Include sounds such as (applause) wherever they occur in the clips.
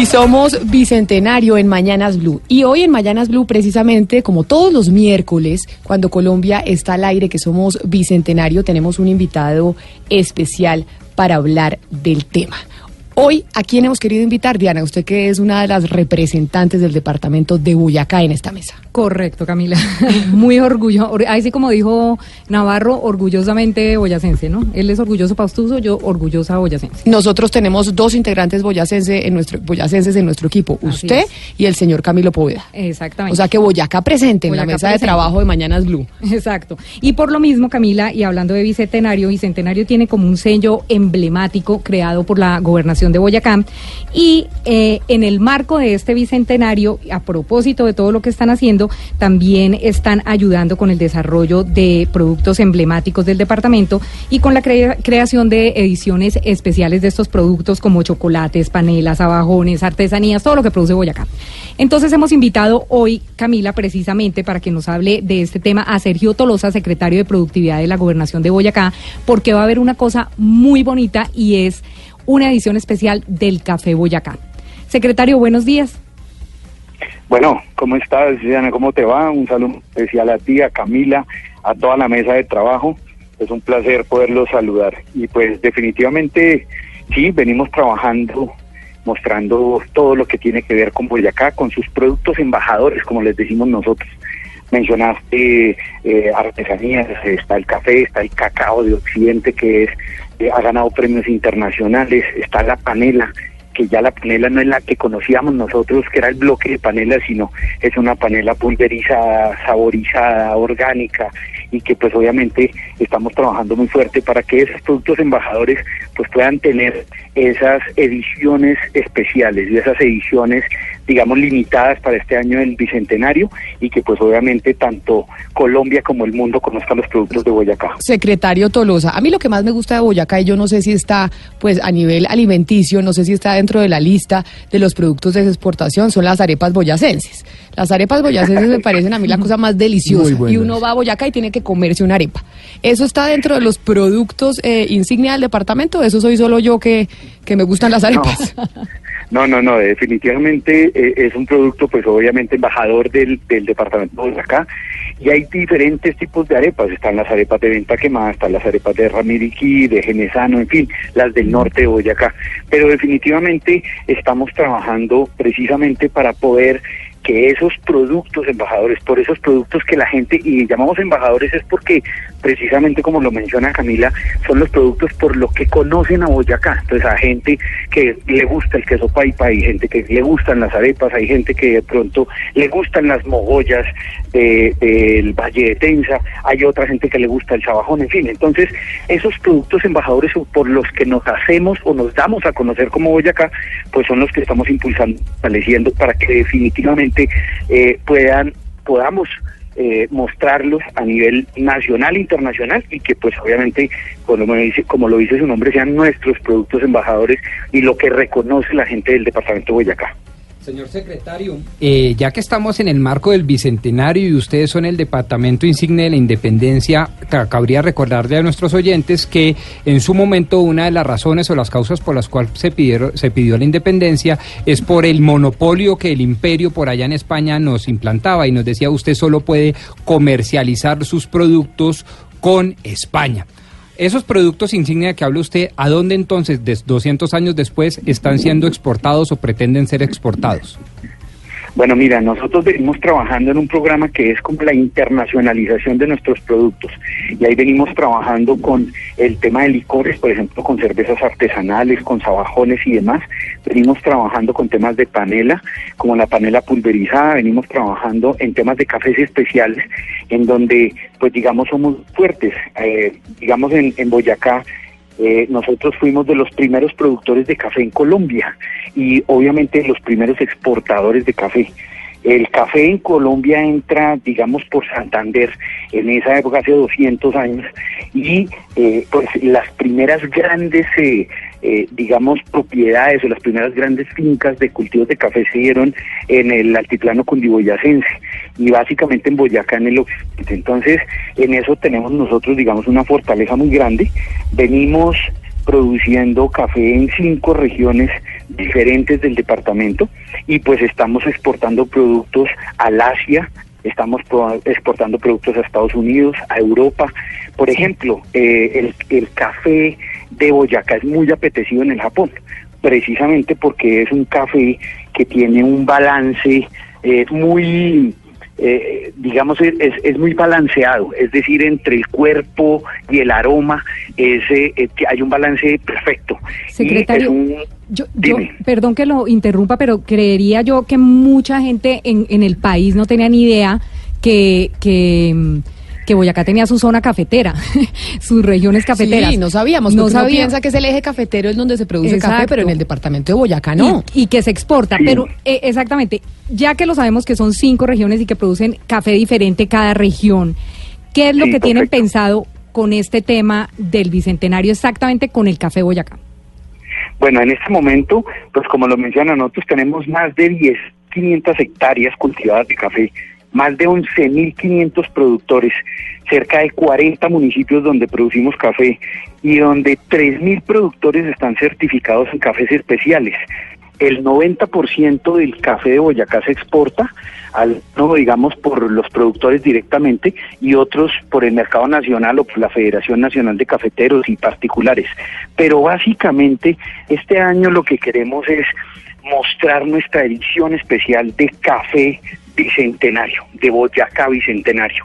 Y somos Bicentenario en Mañanas Blue. Y hoy en Mañanas Blue, precisamente, como todos los miércoles, cuando Colombia está al aire, que somos Bicentenario, tenemos un invitado especial para hablar del tema. Hoy, ¿a quién hemos querido invitar, Diana? Usted que es una de las representantes del departamento de Boyacá en esta mesa. Correcto, Camila. (laughs) Muy orgullo. Así como dijo Navarro, orgullosamente boyacense, ¿no? Él es orgulloso paustuso, yo orgullosa boyacense. Nosotros tenemos dos integrantes boyacense en nuestro, boyacenses en nuestro equipo, usted y el señor Camilo Poveda. Exactamente. O sea que Boyacá presente en la mesa de trabajo de Mañanas Blue. (laughs) Exacto. Y por lo mismo, Camila, y hablando de Bicentenario, Bicentenario tiene como un sello emblemático creado por la gobernación de Boyacá. Y eh, en el marco de este bicentenario, a propósito de todo lo que están haciendo, también están ayudando con el desarrollo de productos emblemáticos del departamento y con la creación de ediciones especiales de estos productos como chocolates, panelas, abajones, artesanías, todo lo que produce Boyacá. Entonces hemos invitado hoy, Camila, precisamente para que nos hable de este tema a Sergio Tolosa, secretario de Productividad de la Gobernación de Boyacá, porque va a haber una cosa muy bonita y es una edición especial del Café Boyacá. Secretario, buenos días. Bueno, ¿cómo estás, Diana? ¿Cómo te va? Un saludo especial a ti, a Camila, a toda la mesa de trabajo. Es un placer poderlos saludar. Y pues definitivamente, sí, venimos trabajando, mostrando todo lo que tiene que ver con Boyacá, con sus productos embajadores, como les decimos nosotros. Mencionaste eh, artesanías, está el café, está el cacao de Occidente, que es ha ganado premios internacionales, está la panela, que ya la panela no es la que conocíamos nosotros, que era el bloque de panela, sino es una panela pulverizada, saborizada, orgánica, y que pues obviamente estamos trabajando muy fuerte para que esos productos embajadores pues puedan tener esas ediciones especiales y esas ediciones digamos, limitadas para este año del Bicentenario y que pues obviamente tanto Colombia como el mundo conozcan los productos de Boyacá. Secretario Tolosa, a mí lo que más me gusta de Boyacá y yo no sé si está pues a nivel alimenticio, no sé si está dentro de la lista de los productos de exportación, son las arepas boyacenses. Las arepas boyacenses me parecen a mí la cosa más deliciosa y uno va a Boyacá y tiene que comerse una arepa. ¿Eso está dentro de los productos eh, insignia del departamento? ¿Eso soy solo yo que, que me gustan las arepas? No, no, no, definitivamente eh, es un producto, pues obviamente embajador del, del departamento de acá. Y hay diferentes tipos de arepas. Están las arepas de venta quemada, están las arepas de Ramiriquí, de Genesano, en fin, las del norte de Boyacá. Pero definitivamente estamos trabajando precisamente para poder que esos productos embajadores, por esos productos que la gente, y llamamos embajadores es porque precisamente como lo menciona Camila, son los productos por lo que conocen a Boyacá. Entonces a gente que le gusta el queso paipa, hay gente que le gustan las arepas, hay gente que de pronto le gustan las mogollas del Valle de Tensa, hay otra gente que le gusta el chabajón, en fin. Entonces esos productos embajadores por los que nos hacemos o nos damos a conocer como Boyacá, pues son los que estamos impulsando, estableciendo para que definitivamente eh, puedan podamos eh, mostrarlos a nivel nacional e internacional y que pues obviamente como dice, como lo dice su nombre sean nuestros productos embajadores y lo que reconoce la gente del departamento de Boyacá. Señor secretario, eh, ya que estamos en el marco del Bicentenario y ustedes son el Departamento Insigne de la Independencia, cabría recordarle a nuestros oyentes que en su momento una de las razones o las causas por las cuales se, pidieron, se pidió la independencia es por el monopolio que el imperio por allá en España nos implantaba y nos decía usted solo puede comercializar sus productos con España. Esos productos insignia que habla usted, ¿a dónde entonces, 200 años después, están siendo exportados o pretenden ser exportados? Bueno, mira, nosotros venimos trabajando en un programa que es como la internacionalización de nuestros productos. Y ahí venimos trabajando con el tema de licores, por ejemplo, con cervezas artesanales, con sabajones y demás. Venimos trabajando con temas de panela, como la panela pulverizada. Venimos trabajando en temas de cafés especiales, en donde, pues digamos, somos fuertes. Eh, digamos, en, en Boyacá eh, nosotros fuimos de los primeros productores de café en Colombia y obviamente los primeros exportadores de café. El café en Colombia entra, digamos, por Santander en esa época, hace 200 años, y eh, pues las primeras grandes eh, eh, digamos, propiedades o las primeras grandes fincas de cultivos de café se dieron en el altiplano cundiboyacense y básicamente en Boyacá, en el occidente. Entonces, en eso tenemos nosotros, digamos, una fortaleza muy grande. Venimos produciendo café en cinco regiones diferentes del departamento y pues estamos exportando productos al Asia, estamos exportando productos a Estados Unidos, a Europa. Por ejemplo, eh, el, el café de Boyacá es muy apetecido en el Japón, precisamente porque es un café que tiene un balance eh, muy eh, digamos, es, es, muy balanceado, es decir, entre el cuerpo y el aroma es, eh, hay un balance perfecto. Secretario, yo, perdón que lo interrumpa, pero creería yo que mucha gente en, en el país no tenía ni idea que... que que Boyacá tenía su zona cafetera, (laughs) sus regiones cafeteras. Sí, no sabíamos. No sabía. piensa que es el eje cafetero es donde se produce café, pero en el departamento de Boyacá no. Y, que se exporta. Pero eh, exactamente, ya que lo sabemos que son cinco regiones y que producen café diferente cada región, ¿qué es lo que tienen pensado con este tema del bicentenario exactamente con el café Boyacá? Bueno, en este momento, pues como lo mencionan nosotros tenemos más de 10.500 hectáreas cultivadas de café más de 11.500 productores, cerca de 40 municipios donde producimos café y donde 3.000 productores están certificados en cafés especiales. El 90% del café de Boyacá se exporta, al, no digamos por los productores directamente y otros por el mercado nacional o por la Federación Nacional de Cafeteros y particulares. Pero básicamente este año lo que queremos es mostrar nuestra edición especial de café bicentenario, de Boyacá bicentenario.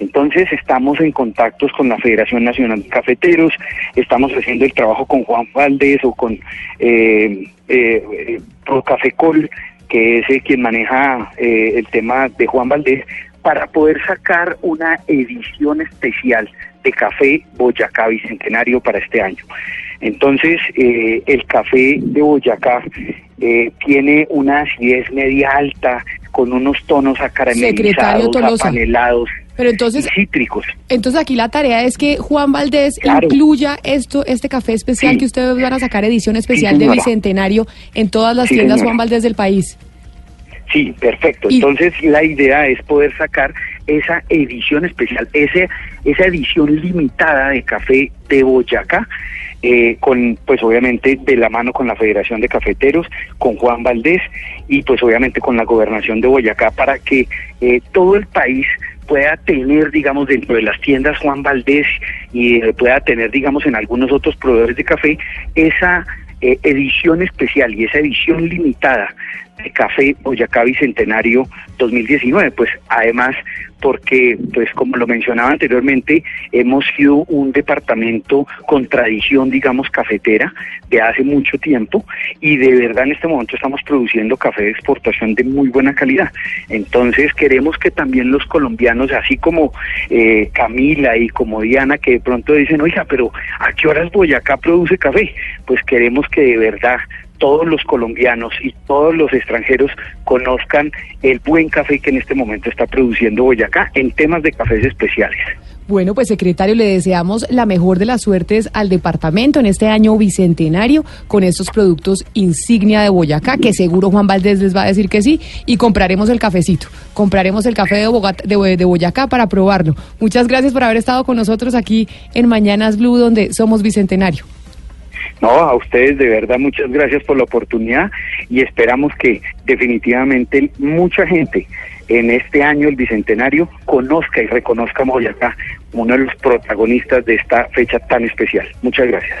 Entonces estamos en contactos con la Federación Nacional de Cafeteros, estamos haciendo el trabajo con Juan Valdés o con eh, eh, Procafecol, que es eh, quien maneja eh, el tema de Juan Valdés, para poder sacar una edición especial de café Boyacá Bicentenario para este año. Entonces, eh, el café de Boyacá eh, tiene una acidez media alta, con unos tonos acaramelizados, apanelados. Pero entonces, cítricos. Entonces aquí la tarea es que Juan Valdés incluya esto, este café especial que ustedes van a sacar edición especial de bicentenario en todas las tiendas Juan Valdés del país. Sí, perfecto. Entonces la idea es poder sacar esa edición especial, ese, esa edición limitada de café de Boyacá, eh, con pues obviamente de la mano con la Federación de Cafeteros, con Juan Valdés y pues obviamente con la gobernación de Boyacá para que eh, todo el país pueda tener, digamos, dentro de las tiendas Juan Valdés y eh, pueda tener, digamos, en algunos otros proveedores de café, esa edición especial y esa edición limitada de Café Boyacá Bicentenario 2019, pues además porque, pues como lo mencionaba anteriormente, hemos sido un departamento con tradición, digamos, cafetera de hace mucho tiempo y de verdad en este momento estamos produciendo café de exportación de muy buena calidad. Entonces queremos que también los colombianos, así como eh, Camila y como Diana, que de pronto dicen, oiga, pero ¿a qué horas Boyacá produce café? Pues queremos que de verdad todos los colombianos y todos los extranjeros conozcan el buen café que en este momento está produciendo Boyacá en temas de cafés especiales. Bueno, pues secretario, le deseamos la mejor de las suertes al departamento en este año bicentenario con estos productos insignia de Boyacá, que seguro Juan Valdés les va a decir que sí, y compraremos el cafecito, compraremos el café de, de Boyacá para probarlo. Muchas gracias por haber estado con nosotros aquí en Mañanas Blue, donde somos bicentenario. No, a ustedes de verdad muchas gracias por la oportunidad y esperamos que definitivamente mucha gente en este año el Bicentenario conozca y reconozca a Boyacá uno de los protagonistas de esta fecha tan especial. Muchas gracias.